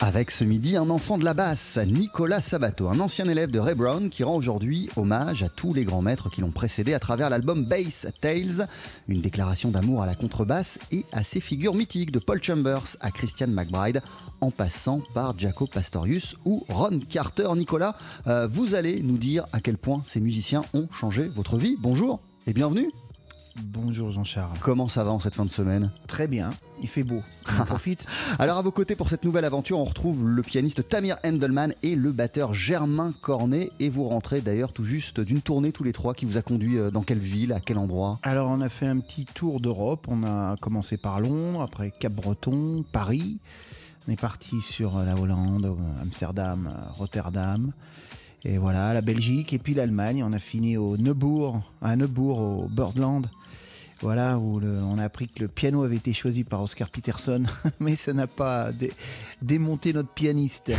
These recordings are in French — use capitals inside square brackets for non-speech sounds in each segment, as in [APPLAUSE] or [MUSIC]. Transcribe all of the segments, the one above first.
Avec ce midi, un enfant de la basse, Nicolas Sabato, un ancien élève de Ray Brown qui rend aujourd'hui hommage à tous les grands maîtres qui l'ont précédé à travers l'album Bass Tales, une déclaration d'amour à la contrebasse et à ses figures mythiques de Paul Chambers à Christian McBride, en passant par Jaco Pastorius ou Ron Carter. Nicolas, euh, vous allez nous dire à quel point ces musiciens ont changé votre vie. Bonjour et bienvenue. Bonjour Jean-Charles. Comment ça va en cette fin de semaine? Très bien, il fait beau. On [LAUGHS] profite. Alors à vos côtés pour cette nouvelle aventure, on retrouve le pianiste Tamir Endelman et le batteur Germain Cornet. Et vous rentrez d'ailleurs tout juste d'une tournée tous les trois qui vous a conduit euh, dans quelle ville, à quel endroit? Alors on a fait un petit tour d'Europe. On a commencé par Londres, après Cap-Breton, Paris. On est parti sur la Hollande, Amsterdam, Rotterdam. Et voilà, la Belgique et puis l'Allemagne. On a fini au Neubourg, à Neubourg, au Birdland. Voilà, où le- on a appris que le piano avait été choisi par Oscar Peterson, [LAUGHS] mais ça n'a pas dé- démonté notre pianiste.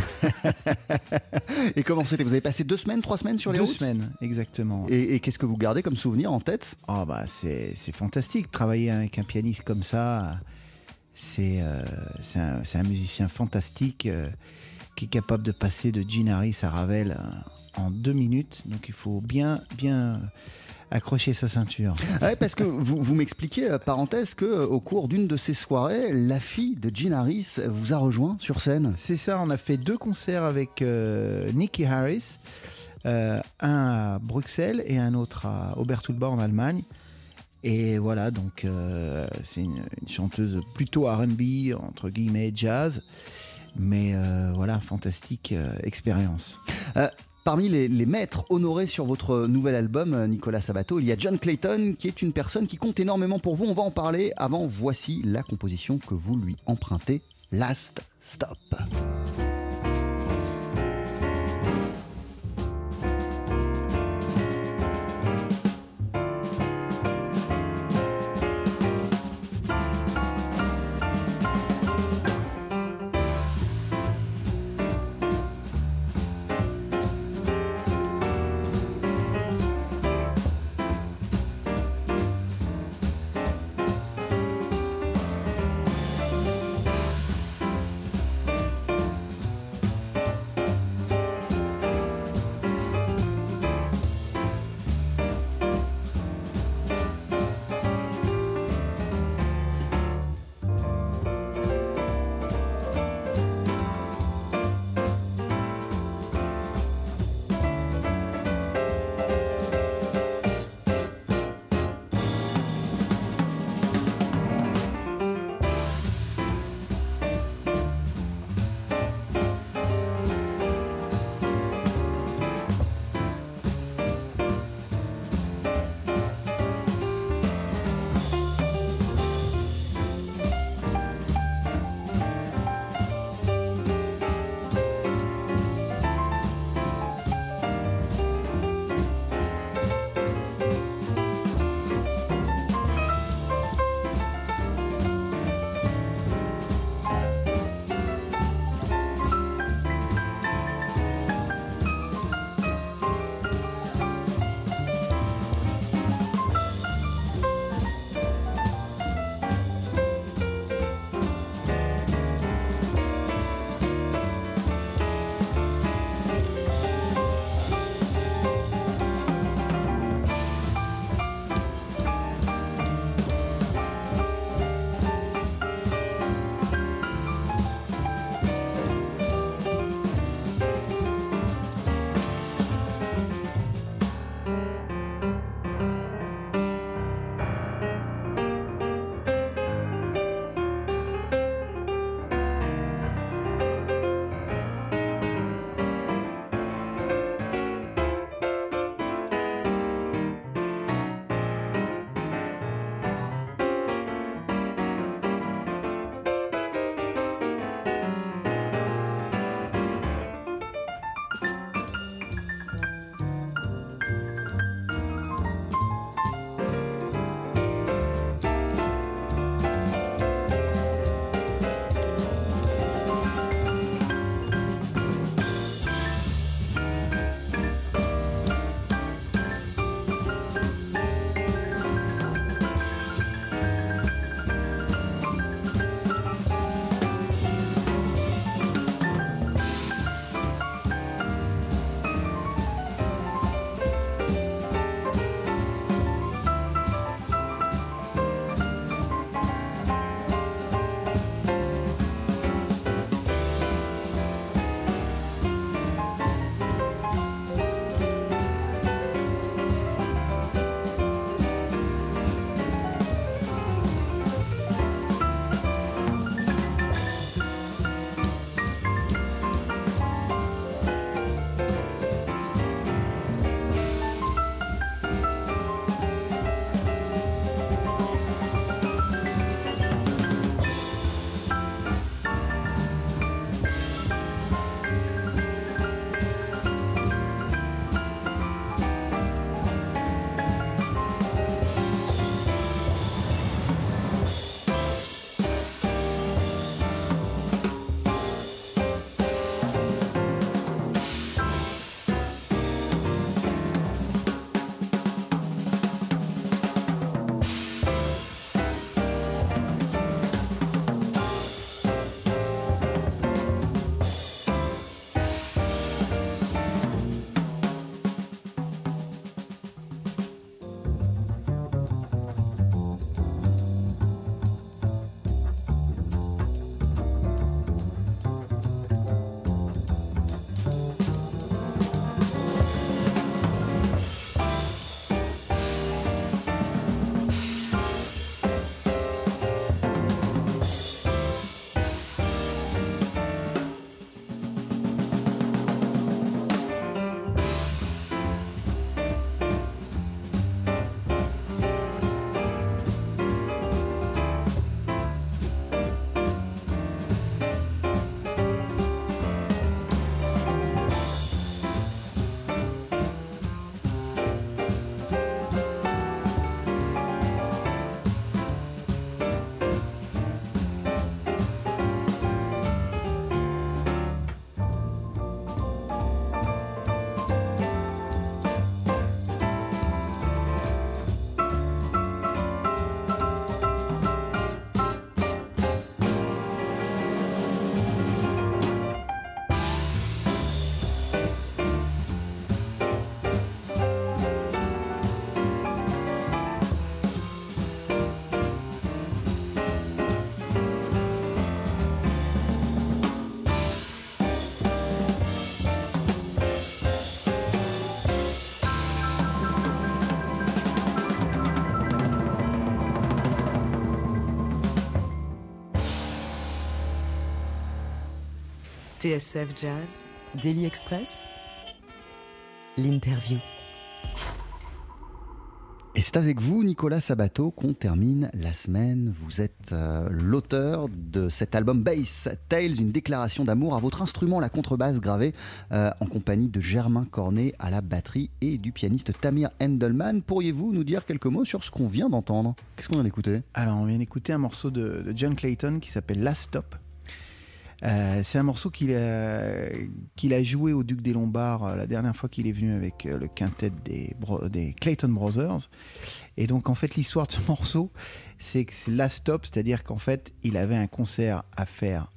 [LAUGHS] Et comment c'était? Vous avez passé deux semaines, trois semaines sur les Deux routes? semaines, exactement. Et, et qu'est-ce que vous gardez comme souvenir en tête? Oh bah c'est c'est fantastique, travailler avec un pianiste comme ça, c'est euh, c'est un, c'est un musicien fantastique euh, qui est capable de passer de Gene Harris à Ravel euh, en deux minutes, donc il faut bien bien accrocher sa ceinture. Ouais, parce que vous, vous m'expliquez, euh, parenthèse, que euh, au cours d'une de ces soirées, la fille de Gene Harris vous a rejoint sur scène. C'est ça, on a fait deux concerts avec euh, Nicky Harris, euh, un à Bruxelles et un autre à Obertulba en Allemagne. Et voilà, donc euh, c'est une, une chanteuse plutôt RB, entre guillemets jazz, mais voilà, fantastique expérience. Parmi les, maîtres honorés sur votre nouvel album, euh, Nicolas Sabato, il y a John Clayton, qui est une personne qui compte énormément pour vous. On va en parler. Avant, voici la composition que vous lui empruntez, Last Stop. TSF Jazz, Daily Express, l'interview. Et c'est avec vous, Nicolas Sabato, qu'on termine la semaine. Vous êtes euh, l'auteur de cet album Bass Tales, une déclaration d'amour à votre instrument, la contrebasse gravée euh, en compagnie de Germain Cornet à la batterie et du pianiste Tamir Endelman. Pourriez-vous nous dire quelques mots sur ce qu'on vient d'entendre? Qu'est-ce qu'on vient d'écouter? Alors, on vient d'écouter un morceau de, de John Clayton qui s'appelle Last Stop. Euh, c'est un morceau qu'il a, joué au Duc des Lombards euh, la dernière fois qu'il est venu avec euh, le quintet des, Clayton Brothers. Et donc, en fait, l'histoire de ce [LAUGHS] morceau, c'est que c'est Last Stop, c'est-à-dire qu'en fait, il avait un concert à faire,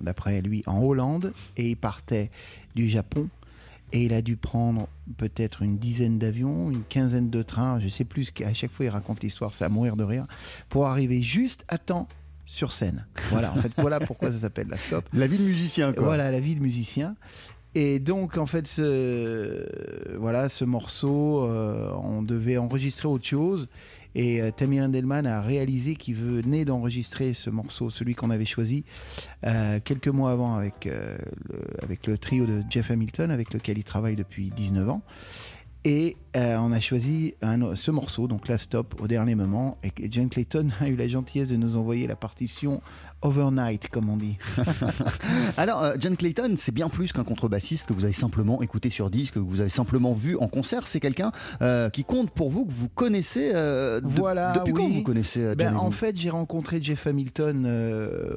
d'après lui, en Hollande, et il partait du Japon. Et il a dû prendre peut-être une dizaine d'avions, une quinzaine de trains, je sais plus, à chaque fois il raconte l'histoire, c'est à mourir de rire, pour arriver juste à temps sur scène. Voilà, en fait, voilà pourquoi ça s'appelle la stop. La vie de musicien, quoi. Voilà, la vie de musicien. Et donc, en fait, ce, voilà, ce morceau, euh, on devait enregistrer autre chose. Et euh, Tamir Endelman a réalisé qu'il venait d'enregistrer ce morceau, celui qu'on avait choisi, euh, quelques mois avant avec, le, avec le trio de Jeff Hamilton, avec lequel il travaille depuis 19 ans. Et euh, on a choisi un- ce morceau, donc la stop, au dernier moment. Et John Clayton [LAUGHS] a eu la gentillesse de nous envoyer la partition overnight, comme on dit. [LAUGHS] Alors, euh, John Clayton, c'est bien plus qu'un contrebassiste que vous avez simplement écouté sur disque, que vous avez simplement vu en concert. C'est quelqu'un euh, qui compte pour vous, que vous connaissez. de- Voilà, Depuis quand oui. vous connaissez Ben, John et en fait, j'ai rencontré Jeff Hamilton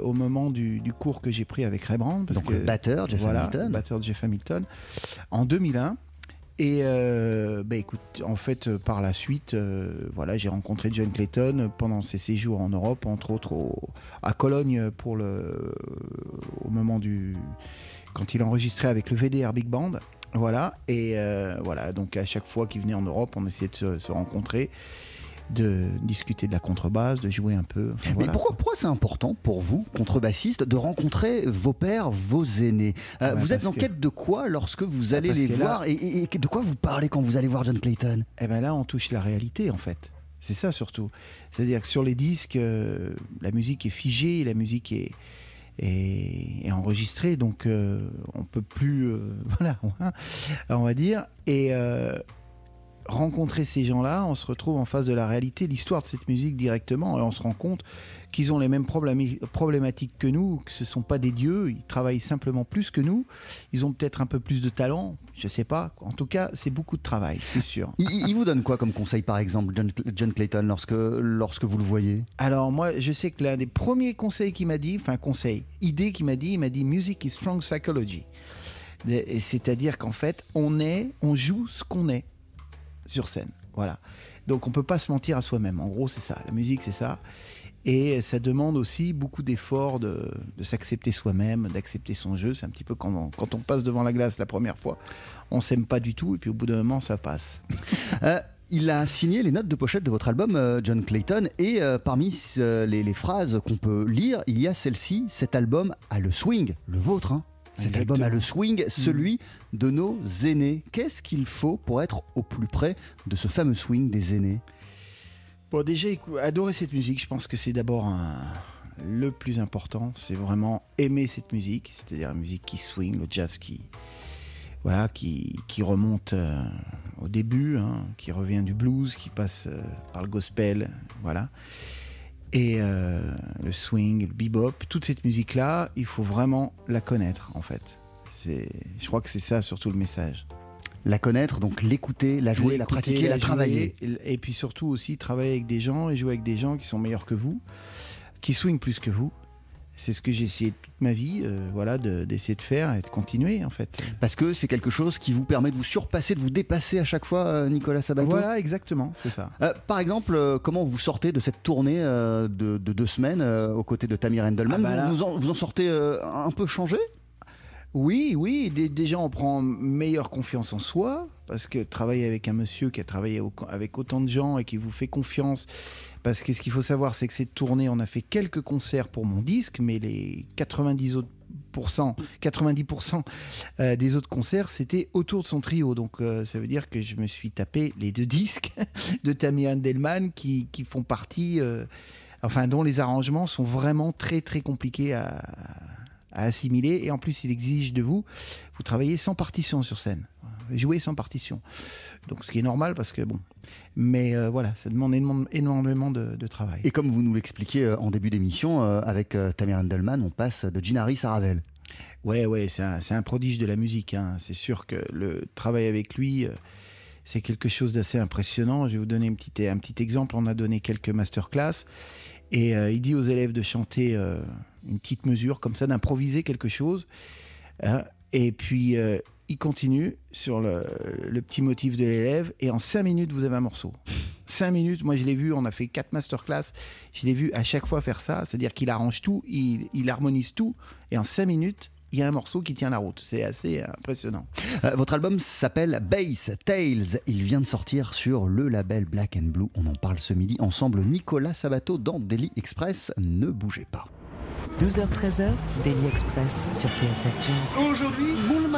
au moment du, du cours que j'ai pris avec Ray. Parce Donc que, le batteur, Jeff voilà, Hamilton. le batteur de Jeff Hamilton, en 2001. Et euh, ben, écoute, en fait, euh, par la suite, euh, voilà, j'ai rencontré John Clayton pendant ses séjours en Europe, entre autres au- à Cologne pour le, au moment du quand il enregistrait avec le VDR Big Band. Voilà, et euh, voilà, donc à chaque fois qu'il venait en Europe, on essayait de se, se rencontrer, de discuter de la contrebasse, de jouer un peu. enfin, Mais voilà. pourquoi, pourquoi c'est important pour vous, contrebassiste, de rencontrer vos pères, vos aînés? Euh, Ah ben, Vous êtes en que- quête de quoi lorsque vous Ah, allez les là- voir et, et- et de quoi vous parlez quand vous allez voir John Clayton? Eh ben là, on touche la réalité en fait. C'est ça surtout. C'est-à-dire que sur les disques, euh, la musique est figée, la musique est, est, est enregistrée, donc euh, on peut plus, euh, [LAUGHS] voilà, on va dire. Et rencontrer ces gens-là, on se retrouve en face de la réalité, l'histoire de cette musique directement, et on se rend compte qu'ils ont les mêmes problématiques que nous, que ce sont pas des dieux, ils travaillent simplement plus que nous, ils ont peut-être un peu plus de talent, je sais pas. En tout cas, c'est beaucoup de travail, c'est sûr. il, vous donne quoi comme conseil, par exemple, John, John Clayton, lorsque, lorsque vous le voyez? Alors moi, je sais que l'un des premiers conseils qu'il m'a dit, enfin conseil, idée qu'il m'a dit, il m'a dit music is strong psychology. C'est-à-dire qu'en fait, on est, on joue ce qu'on est sur scène. Voilà. Donc on peut pas se mentir à soi-même. En gros, c'est ça. La musique, c'est ça. Et ça demande aussi beaucoup d'efforts de, de s'accepter soi-même, d'accepter son jeu. C'est un petit peu quand on, quand on passe devant la glace la première fois, on s'aime pas du tout, et puis au bout d'un moment, ça passe. [LAUGHS] Euh, il a signé les notes de pochette de votre album, euh, John Clayton, et euh, parmi les, les phrases qu'on peut lire, il y a celle-ci cet album a le swing, le vôtre. hein. Cet Exactement. album a le swing, celui de nos aînés. Qu'est-ce qu'il faut pour être au plus près de ce fameux swing des aînés? Bon, déjà, adorer cette musique, je pense que c'est d'abord un- le plus important. C'est vraiment aimer cette musique, c'est-à-dire la musique qui swing, le jazz qui, voilà, qui, qui remonte euh, au début, hein, qui revient du blues, qui passe euh, par le gospel, voilà. Et euh, le swing, le bebop, toute cette musique-là, il faut vraiment la connaître, en fait. Je crois que c'est ça surtout le message. La connaître, donc l'écouter, la jouer, la pratiquer, la, travailler. Et, et puis surtout aussi travailler avec des gens et jouer avec des gens qui sont meilleurs que vous, qui swingent plus que vous. C'est ce que j'ai essayé toute ma vie, euh, voilà, de- d'essayer de faire et de continuer en fait. Parce que c'est quelque chose qui vous permet de vous surpasser, de vous dépasser à chaque fois, euh, Nicolas Sabato. Voilà, exactement, c'est ça. Euh, par exemple, comment vous sortez de cette tournée de, de deux semaines aux côtés de Tamir Endelman Ah bah vous, là- vous en, vous en sortez un peu changé? Oui, oui, dé- déjà on prend meilleure confiance en soi, parce que travailler avec un monsieur qui a travaillé avec autant de gens et qui vous fait confiance, parce que ce qu'il faut savoir, c'est que cette tournée, on a fait quelques concerts pour mon disque, mais les 90 autres pourcents- 90% euh, des autres concerts, c'était autour de son trio. Donc euh, ça veut dire que je me suis tapé les deux disques [LAUGHS] de Tammy Handelman qui, qui font partie, euh, enfin dont les arrangements sont vraiment très très compliqués à, à assimiler. Et en plus, il exige de vous, vous travaillez sans partition sur scène. Jouer sans partition. Donc, ce qui est normal parce que, bon. Mais euh, voilà, ça demande énormément, de, de travail. Et comme vous nous l'expliquiez euh, en début d'émission, euh, avec Tamir Endelman, on passe de Gene Harris à Ravel. Ouais, ouais, c'est un, c'est un prodige de la musique. hein. C'est sûr que le travail avec lui, c'est quelque chose d'assez impressionnant. Je vais vous donner une petite- un petit exemple. On a donné quelques masterclass. Et euh, il dit aux élèves de chanter euh, une petite mesure comme ça, d'improviser quelque chose. hein. et puis, euh, il continue sur le, le petit motif de l'élève. Et en cinq minutes, vous avez un morceau. Cinq minutes, moi je l'ai vu, on a fait quatre masterclass. Je l'ai vu à chaque fois faire ça. C'est-à-dire qu'il arrange tout, il, il harmonise tout. Et en cinq minutes, il y a un morceau qui tient la route. C'est assez impressionnant. Euh, votre album s'appelle Bass Tales. Il vient de sortir sur le label Black and Blue. On en parle ce midi ensemble. Nicolas Sabato dans Daily Express. Ne bougez pas. 12h-13h, Daily Express sur TSF Jazz. Aujourd'hui,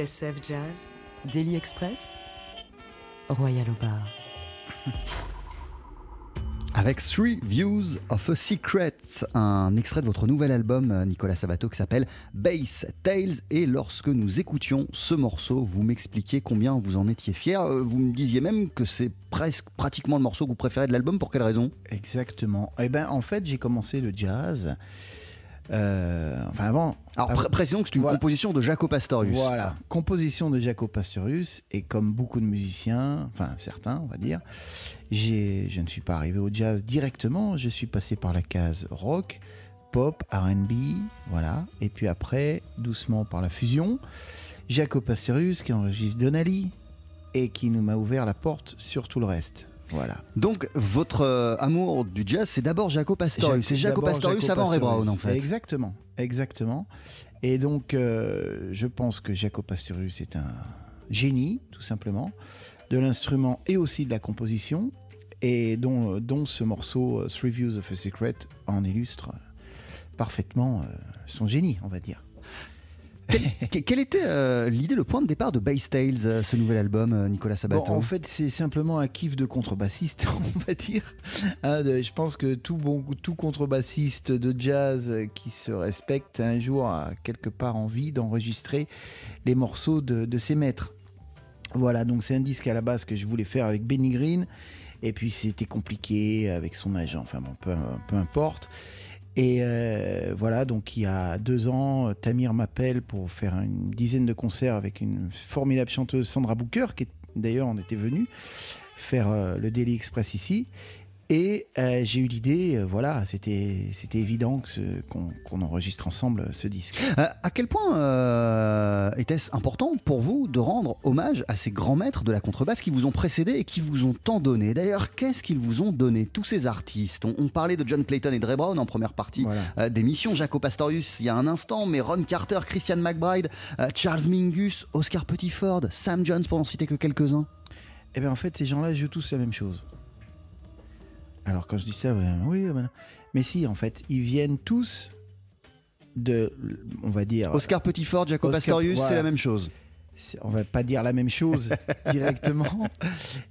TSF Jazz, Daily Express, Royal au bar. [LAUGHS] Avec Three Views of a Secret, un extrait de votre nouvel album, euh, Nicolas Sabato, qui s'appelle Bass Tales. Et lorsque nous écoutions ce morceau, vous m'expliquiez combien vous en étiez fier. Euh, Vous me disiez même que c'est presque pratiquement le morceau que vous préférez de l'album. Pour quelle raison? Exactement. Eh ben, en fait, j'ai commencé le jazz. Euh, enfin, avant. Alors, avant- précisons que c'est une Voilà. composition de Jaco Pastorius. Voilà, composition de Jaco Pastorius, et comme beaucoup de musiciens, enfin certains, on va dire, je ne suis pas arrivé au jazz directement, je suis passé par la case rock, pop, RB, voilà, et puis après, doucement par la fusion, Jaco Pastorius qui enregistre Donali, et qui nous m'a ouvert la porte sur tout le reste. Voilà. Donc, votre euh, amour du jazz, c'est d'abord Jaco Pastorius. C'est Jaco Pastorius avant Ray. Brown, en fait. Exactement, exactement. Et donc, euh, je pense que Jaco Pastorius est un génie, tout simplement, de l'instrument et aussi de la composition, et dont, euh, dont ce morceau Three Views of a Secret en illustre parfaitement euh, son génie, on va dire. Que- Quelle était euh, l'idée, le point de départ de Bass Tales, euh, ce nouvel album, euh, Nicolas Bon, Sabato en fait, c'est simplement un kiff de contrebassiste, [LAUGHS] on va dire. Hein, de- je pense que tout, bon, tout contrebassiste de jazz qui se respecte un jour a quelque part envie d'enregistrer les morceaux de, de ses maîtres. Voilà, donc c'est un disque à la base que je voulais faire avec Benny Green. Et puis c'était compliqué avec son agent, enfin bon, peu, peu importe. Et euh, voilà, donc il y a deux ans, Tamir m'appelle pour faire une dizaine de concerts avec une formidable chanteuse Sandra Booker, qui d'ailleurs on était venu faire euh, le Daily Express ici. Et euh, j'ai eu l'idée, euh, voilà, c'était c'était évident qu'on enregistre ensemble ce disque. Euh, à quel point euh, était-ce important pour vous de rendre hommage à ces grands maîtres de la contrebasse qui vous ont précédé et qui vous ont tant donné? D'ailleurs, qu'est-ce qu'ils vous ont donné, tous ces artistes? On, on parlait de John Clayton et Dre Brown en première partie Voilà. euh, d'émission, Jaco Pastorius il y a un instant, mais Ron Carter, Christian McBride, euh, Charles Mingus, Oscar Pettiford, Sam Jones pour n'en citer que quelques-uns. Eh bien, en fait, ces gens-là jouent tous la même chose. Alors, quand je dis ça, oui, mais si, en fait, ils viennent tous de, on va dire, Oscar Pettiford, Jaco Oscar- Pastorius, c'est la même chose. on va pas dire la même chose [LAUGHS] directement,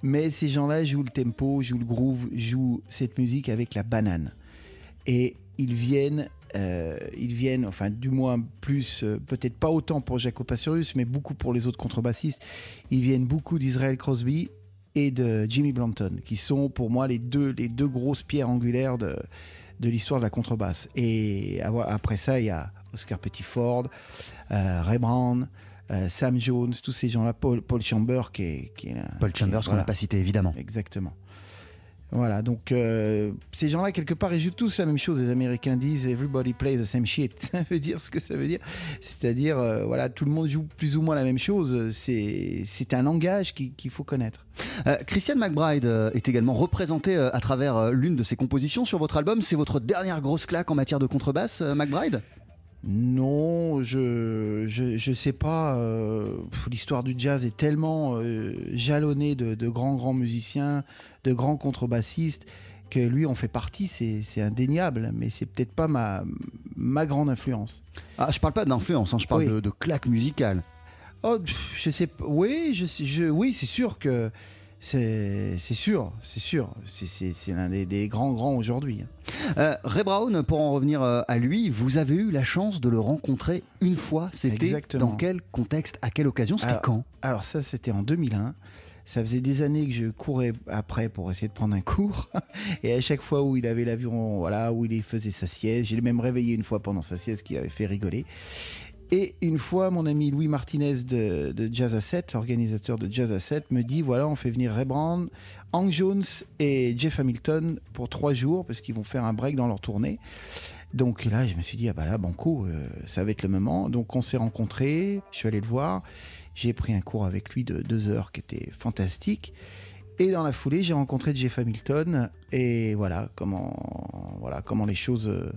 mais ces gens-là jouent le tempo, jouent le groove, jouent cette musique avec la banane. Et ils viennent, euh, ils viennent, enfin du moins plus, euh, peut-être pas autant pour Jaco Pastorius, mais beaucoup pour les autres contrebassistes. Ils viennent beaucoup d'Israel Crosby et de Jimmy Blanton, qui sont pour moi les deux, les deux grosses pierres angulaires de, de l'histoire de la contrebasse. Et après ça, il y a Oscar Pettiford, euh, Ray Brown, euh, Sam Jones, tous ces gens-là, Paul, Paul Chamber, qui est, qui est un- Paul Chambers, qu'on n'a pas cité évidemment. Exactement. Voilà, donc euh, ces gens-là, quelque part, ils jouent tous la même chose. Les Américains disent Everybody plays the same shit. [LAUGHS] Ça veut dire ce que ça veut dire. C'est-à-dire, euh, voilà, tout le monde joue plus ou moins la même chose. C'est un langage qui- qu'il faut connaître. Euh, Christian McBride est également représenté euh, à travers l'une de ses compositions sur votre album. C'est votre dernière grosse claque en matière de contrebasse, McBride? Non, je, je, je sais pas. euh, L'histoire du jazz est tellement euh, jalonnée de, de grands, grands musiciens, de grands contrebassistes, que lui en fait partie, c'est indéniable, mais c'est peut-être pas ma, ma grande influence. Ah, je parle pas d'influence, hein, je parle Oui. de, de claque musicale. Oh, je sais. Oui, je, je, oui, c'est sûr que c'est sûr, c'est sûr. C'est- l'un des, des grands grands aujourd'hui. Euh, Ray Brown, pour en revenir euh, à lui, vous avez eu la chance de le rencontrer une fois. C'était dans quel contexte, à quelle occasion, c'était quand? Alors ça, c'était en 2001. Ça faisait des années que je courais après pour essayer de prendre un cours. [LAUGHS] Et à chaque fois où il avait l'avion, voilà, où il faisait sa sieste, j'ai même réveillé une fois pendant sa sieste qui avait fait rigoler. Et une fois, mon ami Louis Martinez de, Jazz à 7, organisateur de Jazz 7, me dit voilà, on fait venir Ray Brown, Hank Jones et Jeff Hamilton pour trois jours parce qu'ils vont faire un break dans leur tournée. Donc là, je me suis dit, ah bah là, banco, euh, ça va être le moment. Donc on s'est rencontrés, je suis allé le voir, j'ai pris un cours avec lui de deux heures qui était fantastique. Et dans la foulée, j'ai rencontré Jeff Hamilton et voilà comment, voilà comment les choses euh,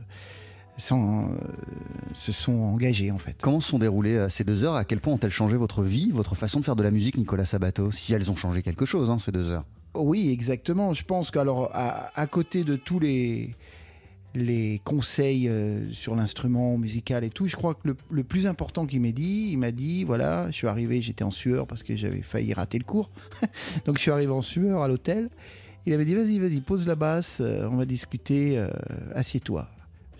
s'en- euh, se sont engagées en fait. Comment se sont déroulées euh, ces deux heures? À quel point ont-elles changé votre vie, votre façon de faire de la musique, Nicolas Sabato? Si elles ont changé quelque chose, hein, ces deux heures. Oui, exactement. Je pense qu'alors, à, à côté de tous les, les conseils euh, sur l'instrument musical et tout. Je crois que le, le plus important qu'il m'ait dit, il m'a dit voilà, je suis arrivé, j'étais en sueur parce que j'avais failli rater le cours. [LAUGHS] Donc je suis arrivé en sueur à l'hôtel. Il avait dit vas-y, vas-y, pose la basse, euh, on va discuter, euh, assieds-toi.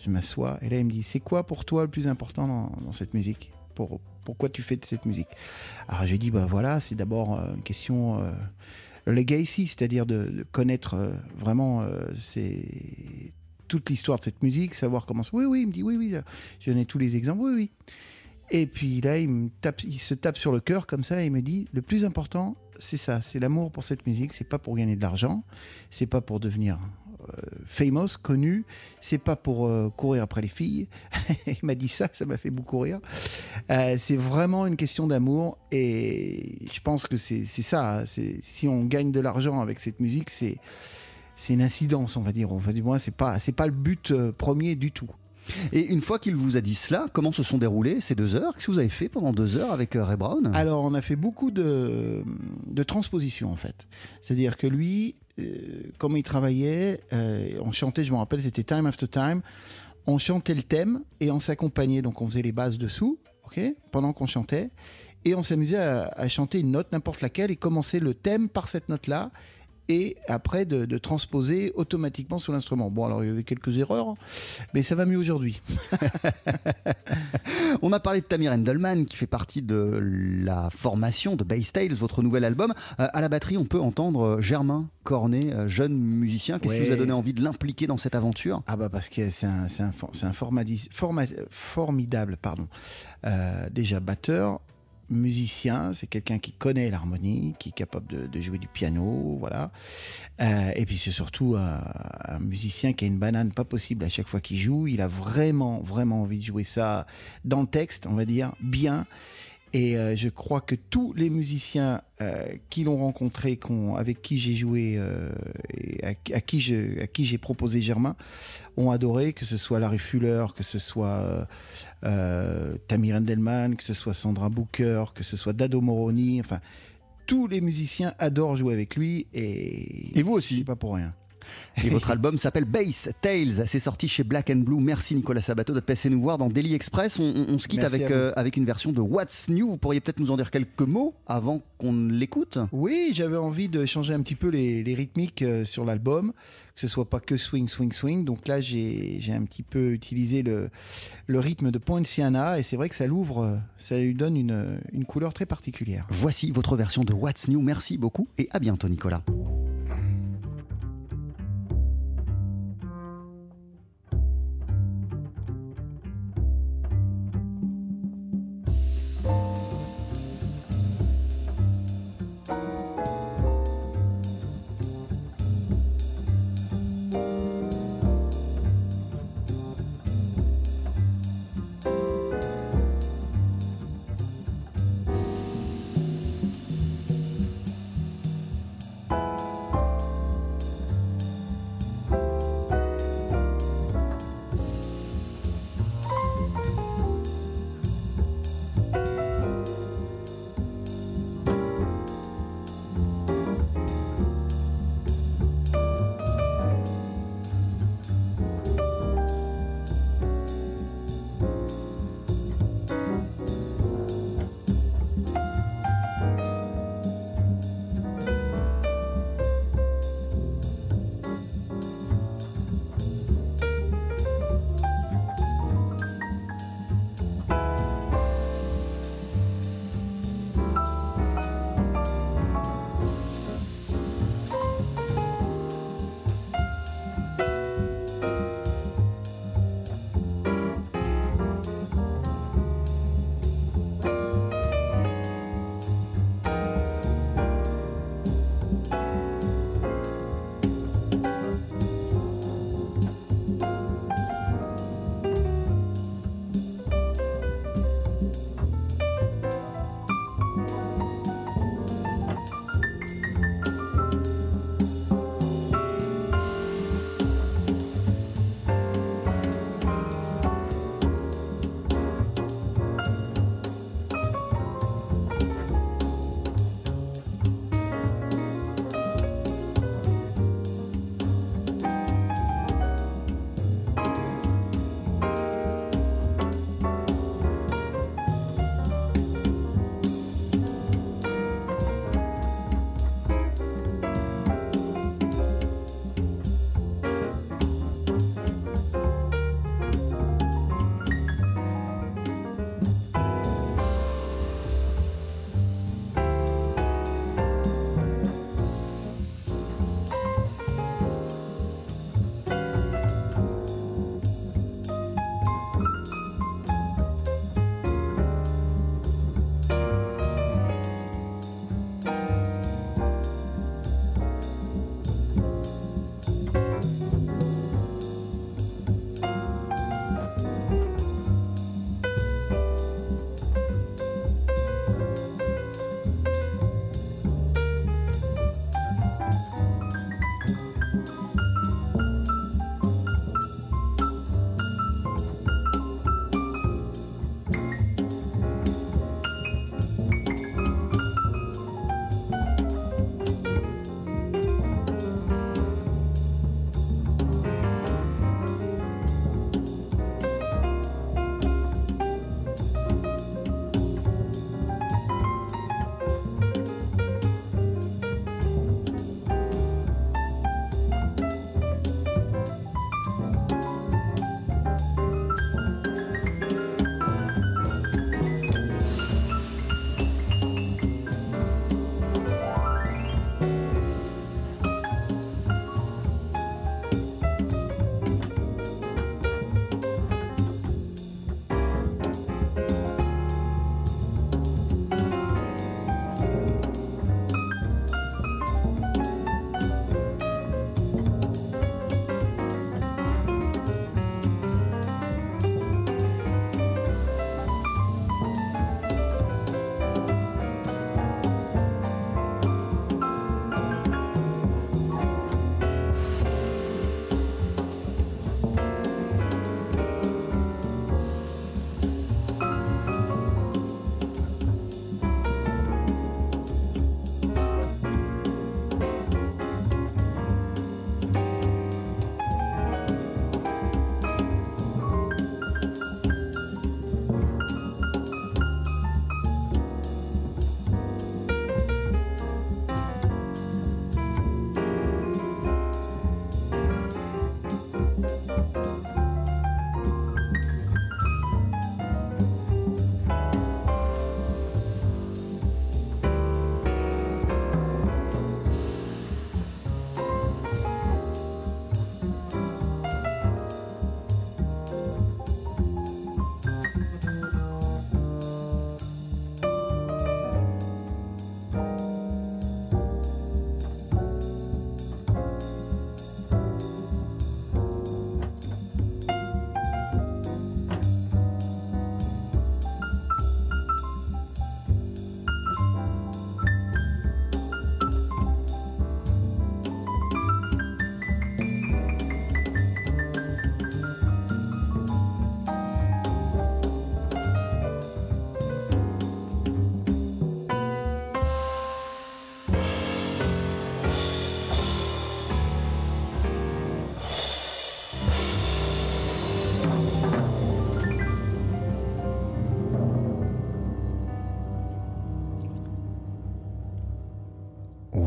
Je m'assois et là il me dit c'est quoi pour toi le plus important dans, cette musique? Pour, Pourquoi tu fais de cette musique? Alors j'ai dit bah voilà, c'est d'abord euh, une question euh, le legacy, c'est-à-dire de, connaître euh, vraiment euh, toute l'histoire de cette musique, savoir comment ça. Oui, oui, il me dit oui, oui, je donnais tous les exemples, oui, oui. Et puis là, il, me tape, il se tape sur le cœur comme ça et il me dit le plus important, c'est ça, c'est l'amour pour cette musique. C'est pas pour gagner de l'argent, c'est pas pour devenir famous, connu, c'est pas pour euh, courir après les filles. [LAUGHS] il m'a dit ça, ça m'a fait beaucoup rire. Euh, c'est vraiment une question d'amour et je pense que c'est ça. hein. Si on gagne de l'argent avec cette musique, c'est une incidence, on va dire. On va dire, moi, c'est pas c'est pas le but euh, premier du tout. Et une fois qu'il vous a dit cela, comment se sont déroulées ces deux heures? Qu'est-ce que vous avez fait pendant deux heures avec euh, Ray Brown? Alors, on a fait beaucoup de, transpositions, en fait. C'est-à-dire que lui, euh, comme il travaillait, euh, on chantait, je me rappelle, c'était Time After Time. On chantait le thème et on s'accompagnait. Donc, on faisait les bases dessous, ok, pendant qu'on chantait. Et on s'amusait à, à chanter une note, n'importe laquelle, et commencer le thème par cette note-là. Et après, de, de transposer automatiquement sur l'instrument. Bon, alors, il y avait quelques erreurs, mais ça va mieux aujourd'hui. [LAUGHS] On a parlé de Tamir Endelman qui fait partie de la formation de Bass Tales, votre nouvel album. Euh, à la batterie, on peut entendre euh, Germain Cornet, euh, jeune musicien. Qu'est-ce qui vous a donné envie de l'impliquer dans cette aventure? Ah bah parce que c'est un, un, for- c'est un formadi- forma- formidable, pardon. Euh, déjà batteur, musicien, c'est quelqu'un qui connaît l'harmonie, qui est capable de, jouer du piano, voilà. Euh, et puis c'est surtout un, musicien qui a une banane pas possible à chaque fois qu'il joue. Il a vraiment, vraiment envie de jouer ça dans le texte, on va dire, bien. Et euh, je crois que tous les musiciens euh, qui l'ont rencontré, avec qui j'ai joué, euh, et à, qui à qui j'ai proposé Germain, ont adoré, que ce soit Larry Fuller, que ce soit euh, Tamir Endelman, que ce soit Sandra Booker, que ce soit Dado Moroni, enfin, tous les musiciens adorent jouer avec lui et, Et vous aussi. c'est pas pour rien. Et votre album s'appelle Bass Tales. C'est sorti chez Black and Blue. Merci Nicolas Sabato d'être passé nous voir dans Daily Express. On, on- on se quitte Merci avec, euh, avec une version de What's New. Vous pourriez peut-être nous en dire quelques mots avant qu'on l'écoute Oui, j'avais envie de changer un petit peu les, les rythmiques euh, sur l'album, que ce soit pas que swing, swing, swing. Donc là, j'ai j'ai un petit peu utilisé le, le rythme de Poinciana et c'est vrai que ça l'ouvre, euh, ça lui donne une, une couleur très particulière. Voici votre version de What's New. Merci beaucoup et à bientôt Nicolas.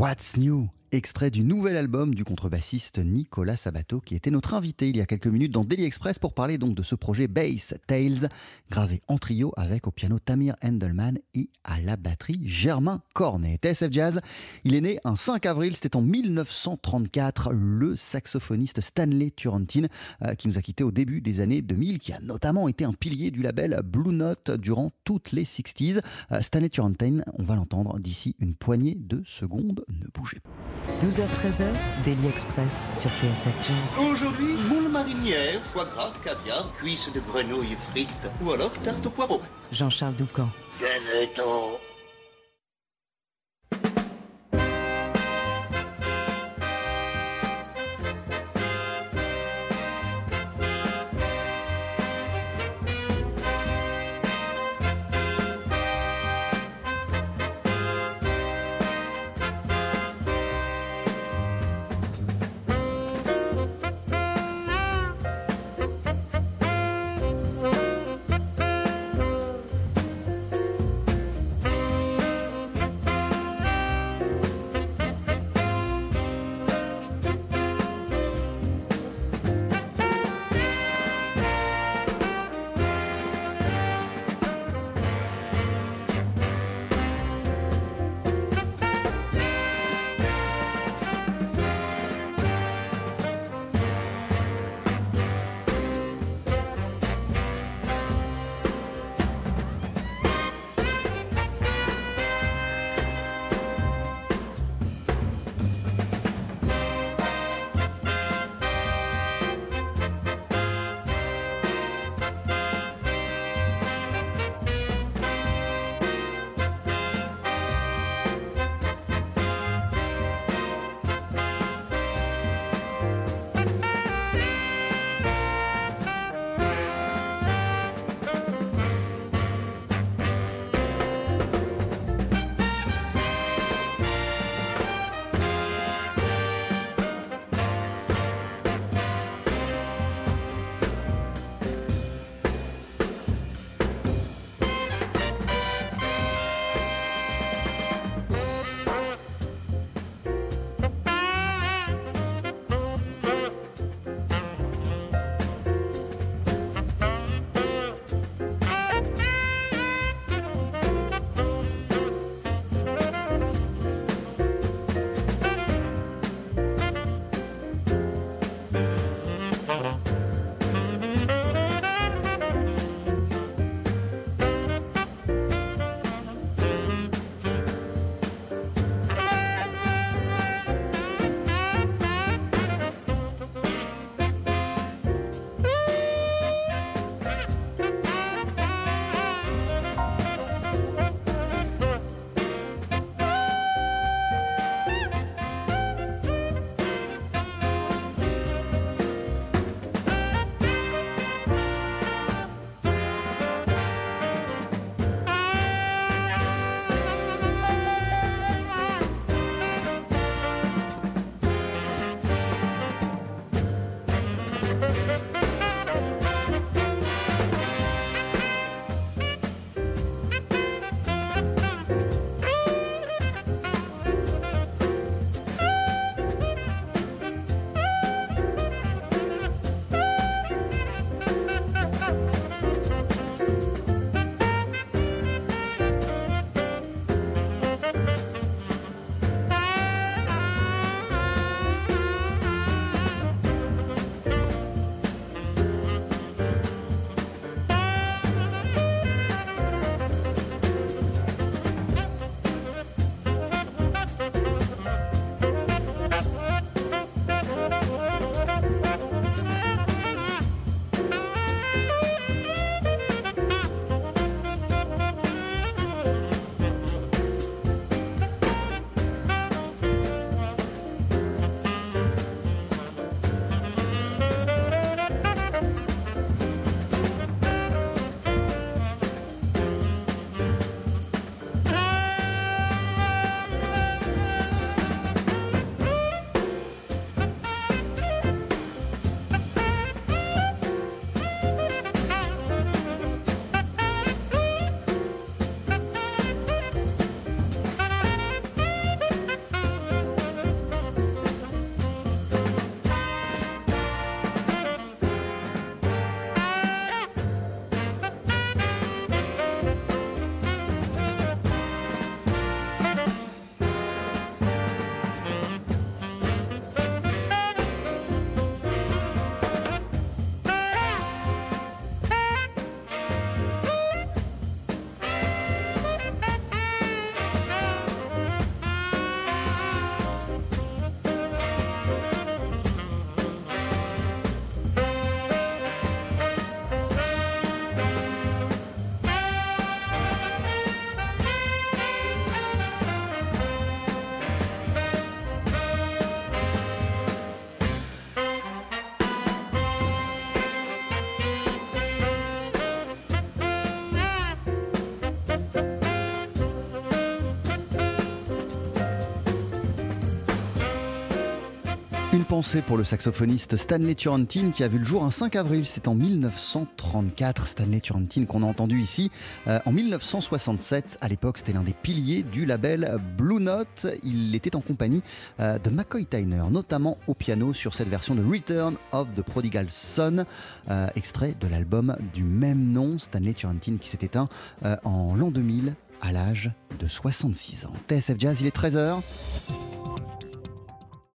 What's New Extrait du nouvel album du contrebassiste Nicolas Sabato, qui était notre invité il y a quelques minutes dans Daily Express pour parler donc de ce projet Bass Tales, gravé en trio avec au piano Tamir Endelman et à la batterie Germain Cornet. TSF Jazz, il est né un 5 avril, c'était en 1934, le saxophoniste Stanley Turrentine, euh, qui nous a quittés au début des années 2000, qui a notamment été un pilier du label Blue Note durant toutes les 60s. Euh, Stanley Turrentine, on va l'entendre d'ici une poignée de secondes, ne bougez pas. 12h-13h, Daily Express sur TSF Jazz. Aujourd'hui, moule marinière, foie gras, caviar, cuisses de grenouille frites ou alors tarte au poireau. Jean-Charles Doucan. Venez-t'en pensée pour le saxophoniste Stanley Turrentine qui a vu le jour un 5 avril, c'était en 1934. Stanley Turrentine qu'on a entendu ici euh, en 1967. À l'époque, c'était l'un des piliers du label Blue Note. Il était en compagnie euh, de McCoy Tyner, notamment au piano sur cette version de Return of the Prodigal Son, euh, extrait de l'album du même nom. Stanley Turrentine qui s'est éteint en l'an 2000 à l'âge de 66 ans. TSF Jazz, il est 13h.